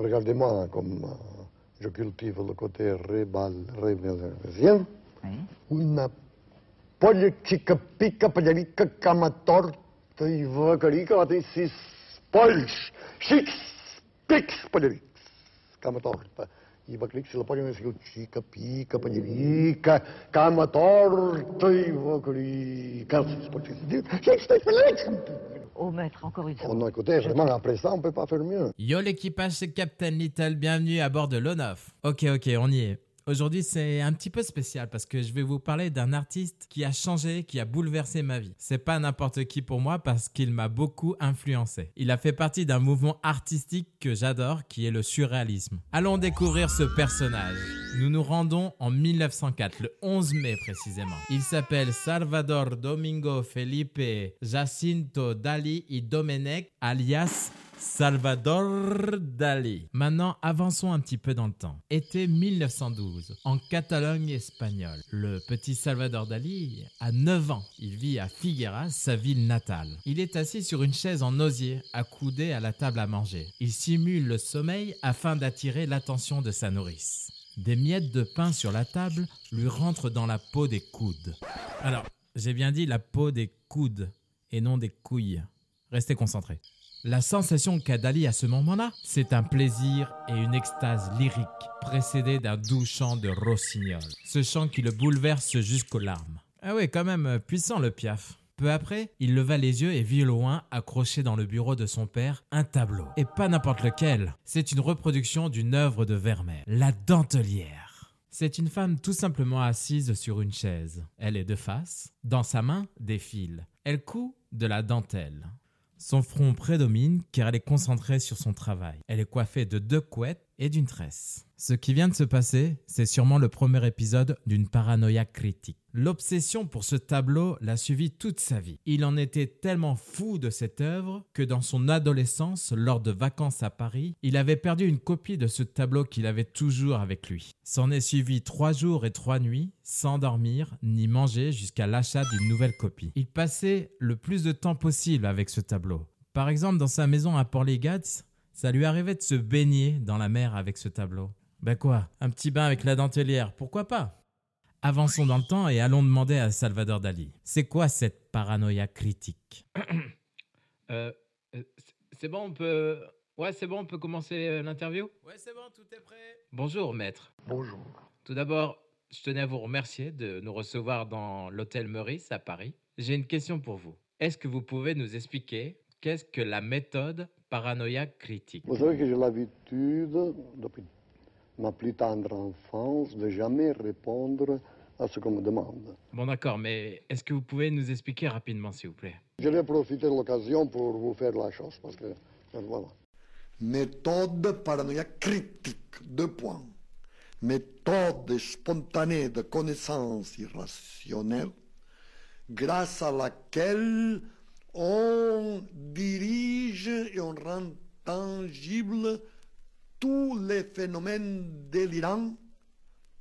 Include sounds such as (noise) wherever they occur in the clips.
regardez-moi comme eh, je cultive le côté rébalérien, oui. une politique pica palharica cama torta e vacarica, ela tem cis, pols, chix, pix, palharix, cama torta. Pajarica cama torta e vacarica sis polch. Six pix pajarics. Oh maître, encore une fois. Non, écoutez, vraiment, après ça, on peut pas faire mieux. Yo l'équipage, c'est Captain Little, bienvenue à bord de l'ONOF. Ok, ok, on y est. Aujourd'hui, c'est un petit peu spécial parce que je vais vous parler d'un artiste qui a changé, qui a bouleversé ma vie. C'est pas n'importe qui pour moi parce qu'il m'a beaucoup influencé. Il a fait partie d'un mouvement artistique que j'adore qui est le surréalisme. Allons découvrir ce personnage. Nous nous rendons en 1904, le 11 mai précisément. Il s'appelle Salvador Domingo Felipe Jacinto Dali y Domenech alias Salvador Dali. Maintenant, avançons un petit peu dans le temps. Été 1912, en Catalogne espagnole. Le petit Salvador Dali a 9 ans. Il vit à Figueras, sa ville natale. Il est assis sur une chaise en osier, accoudé à la table à manger. Il simule le sommeil afin d'attirer l'attention de sa nourrice. Des miettes de pain sur la table lui rentrent dans la peau des coudes. Alors, j'ai bien dit la peau des coudes et non des couilles. Restez concentrés. La sensation qu'a Dali à ce moment-là, c'est un plaisir et une extase lyrique, précédée d'un doux chant de rossignol. Ce chant qui le bouleverse jusqu'aux larmes. Ah oui, quand même, euh, puissant le piaf. Peu après, il leva les yeux et vit loin, accroché dans le bureau de son père, un tableau. Et pas n'importe lequel. C'est une reproduction d'une œuvre de Vermeer, La Dentelière. C'est une femme tout simplement assise sur une chaise. Elle est de face. Dans sa main, des fils. Elle coud de la dentelle. Son front prédomine car elle est concentrée sur son travail. Elle est coiffée de deux couettes et d'une tresse. Ce qui vient de se passer, c'est sûrement le premier épisode d'une paranoïa critique. L'obsession pour ce tableau l'a suivi toute sa vie. Il en était tellement fou de cette œuvre que dans son adolescence, lors de vacances à Paris, il avait perdu une copie de ce tableau qu'il avait toujours avec lui. S'en est suivi trois jours et trois nuits, sans dormir ni manger jusqu'à l'achat d'une nouvelle copie. Il passait le plus de temps possible avec ce tableau. Par exemple, dans sa maison à Port-les-Gats, ça lui arrivait de se baigner dans la mer avec ce tableau. Ben quoi Un petit bain avec la dentelière, pourquoi pas? Avançons dans le temps et allons demander à Salvador Dali. C'est quoi cette paranoïa critique (clears throat) Euh, euh, c'est bon, on peut. Ouais, c'est bon, on peut commencer euh, l'interview? Ouais, c'est bon, tout est prêt. Bonjour, maître. Bonjour. Tout d'abord, je tenais à vous remercier de nous recevoir dans l'hôtel Meurice à Paris. J'ai une question pour vous. Est-ce que vous pouvez nous expliquer qu'est-ce que la méthode paranoïa critique? Vous savez que j'ai l'habitude, depuis ma plus tendre enfance, de jamais répondre à ce qu'on me demande. Bon, d'accord, mais est-ce que vous pouvez nous expliquer rapidement, s'il vous plaît? Je vais profiter de l'occasion pour vous faire la chose, parce que, euh, voilà. Méthode paranoïa critique, deux points. Méthode spontanée de connaissance irrationnelle, grâce à laquelle on dirige et on rend tangible tous les phénomènes délirants.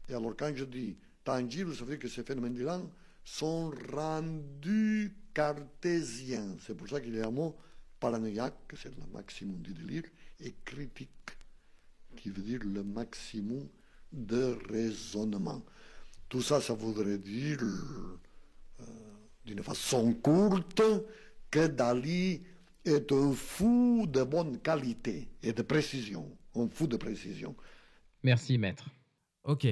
Et alors quand je dis tangible, ça veut dire que ces phénomènes délirants sont rendus cartésiens. C'est pour ça qu'il y a un mot paranoïaque, c'est le maximum du délire, et critique, qui veut dire le maximum de raisonnement. Tout ça, ça voudrait dire, euh, d'une façon courte, que Dali est un fou de bonne qualité et de précision. Un fou de précision. Merci, maître. Ok,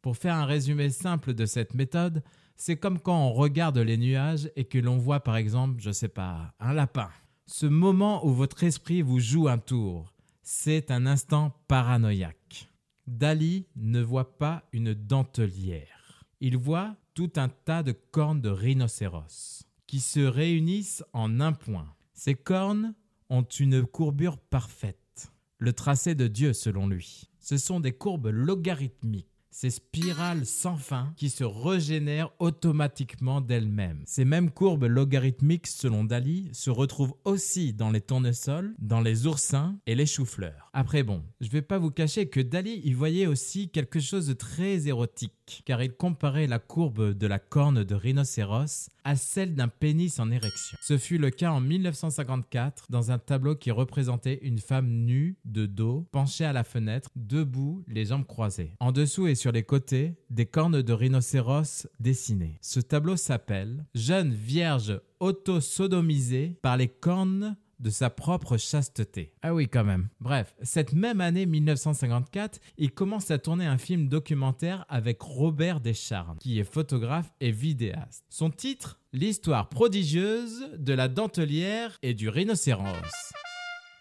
pour faire un résumé simple de cette méthode, c'est comme quand on regarde les nuages et que l'on voit par exemple, je sais pas, un lapin. Ce moment où votre esprit vous joue un tour, c'est un instant paranoïaque. Dali ne voit pas une dentelière. Il voit tout un tas de cornes de rhinocéros qui se réunissent en un point. Ces cornes ont une courbure parfaite, le tracé de Dieu selon lui. Ce sont des courbes logarithmiques. Ces spirales sans fin qui se régénèrent automatiquement d'elles-mêmes. Ces mêmes courbes logarithmiques, selon Dali, se retrouvent aussi dans les tournesols, dans les oursins et les choux-fleurs. Après bon, je vais pas vous cacher que Dali y voyait aussi quelque chose de très érotique, car il comparait la courbe de la corne de rhinocéros à celle d'un pénis en érection. Ce fut le cas en 1954 dans un tableau qui représentait une femme nue, de dos, penchée à la fenêtre, debout, les jambes croisées. En dessous et sur les côtés, des cornes de rhinocéros dessinées. Ce tableau s'appelle Jeune vierge auto-sodomisée par les cornes de sa propre chasteté. Ah oui, quand même. Bref, cette même année 1954, il commence à tourner un film documentaire avec Robert Descharnes, qui est photographe et vidéaste. Son titre L'histoire prodigieuse de la dentelière et du rhinocéros.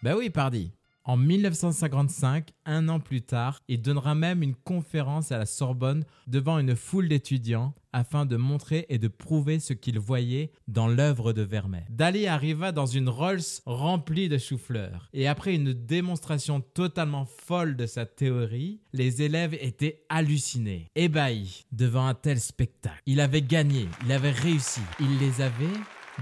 Bah oui, pardi. En 1955, un an plus tard, il donnera même une conférence à la Sorbonne devant une foule d'étudiants afin de montrer et de prouver ce qu'il voyait dans l'œuvre de Vermeer. Dali arriva dans une Rolls remplie de choux-fleurs et après une démonstration totalement folle de sa théorie, les élèves étaient hallucinés, ébahis devant un tel spectacle. Il avait gagné, il avait réussi, il les avait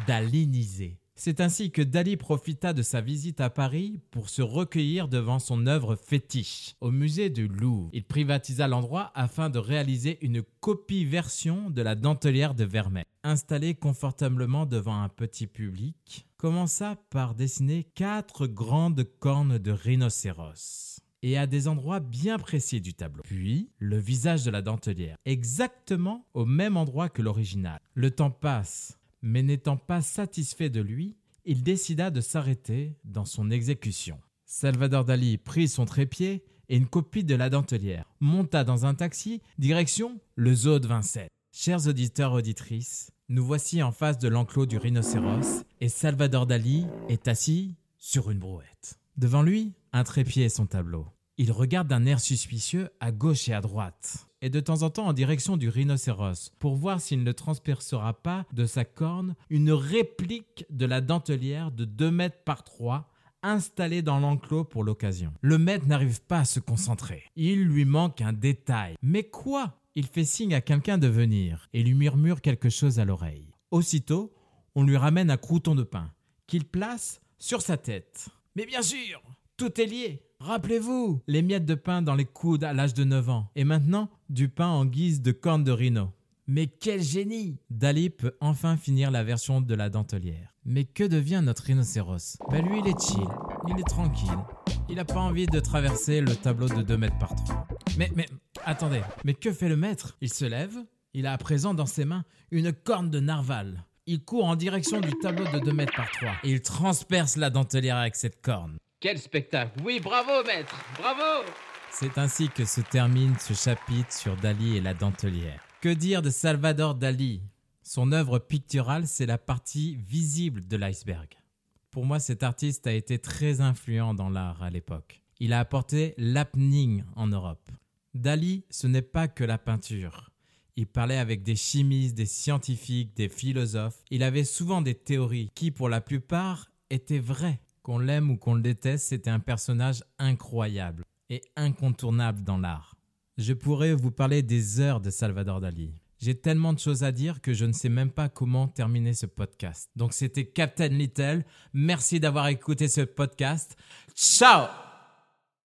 dalinisés. C'est ainsi que Dali profita de sa visite à Paris pour se recueillir devant son œuvre fétiche au musée du Louvre. Il privatisa l'endroit afin de réaliser une copie version de la dentelière de Vermeer. Installé confortablement devant un petit public, commença par dessiner quatre grandes cornes de rhinocéros et à des endroits bien précis du tableau. Puis, le visage de la dentelière, exactement au même endroit que l'original. Le temps passe, mais n'étant pas satisfait de lui, il décida de s'arrêter dans son exécution. Salvador Dali prit son trépied et une copie de la dentelière, monta dans un taxi, direction le zoo de Vincennes. Chers auditeurs auditrices, nous voici en face de l'enclos du rhinocéros et Salvador Dali est assis sur une brouette. Devant lui, un trépied et son tableau. Il regarde d'un air suspicieux à gauche et à droite, et de temps en temps en direction du rhinocéros, pour voir s'il ne transpercera pas de sa corne une réplique de la dentelière de 2 mètres par 3 installée dans l'enclos pour l'occasion. Le maître n'arrive pas à se concentrer. Il lui manque un détail. Mais quoi? Il fait signe à quelqu'un de venir et lui murmure quelque chose à l'oreille. Aussitôt, on lui ramène un crouton de pain qu'il place sur sa tête. Mais bien sûr, tout est lié. Rappelez-vous, les miettes de pain dans les coudes à l'âge de 9 ans. Et maintenant, du pain en guise de corne de rhino. Mais quel génie Dali peut enfin finir la version de la dentelière. Mais que devient notre rhinocéros? Ben lui, il est chill, il est tranquille. Il n'a pas envie de traverser le tableau de 2 mètres par 3. Mais, mais, attendez, mais que fait le maître? Il se lève, il a à présent dans ses mains une corne de narval. Il court en direction du tableau de 2 mètres par 3 et il transperce la dentelière avec cette corne. Quel spectacle Oui, bravo maître Bravo C'est ainsi que se termine ce chapitre sur Dali et la dentelière. Que dire de Salvador Dali? Son œuvre picturale, c'est la partie visible de l'iceberg. Pour moi, cet artiste a été très influent dans l'art à l'époque. Il a apporté l'happening en Europe. Dali, ce n'est pas que la peinture. Il parlait avec des chimistes, des scientifiques, des philosophes. Il avait souvent des théories qui, pour la plupart, étaient vraies. Qu'on l'aime ou qu'on le déteste, c'était un personnage incroyable et incontournable dans l'art. Je pourrais vous parler des heures de Salvador Dali. J'ai tellement de choses à dire que je ne sais même pas comment terminer ce podcast. Donc c'était Captain Little. Merci d'avoir écouté ce podcast. Ciao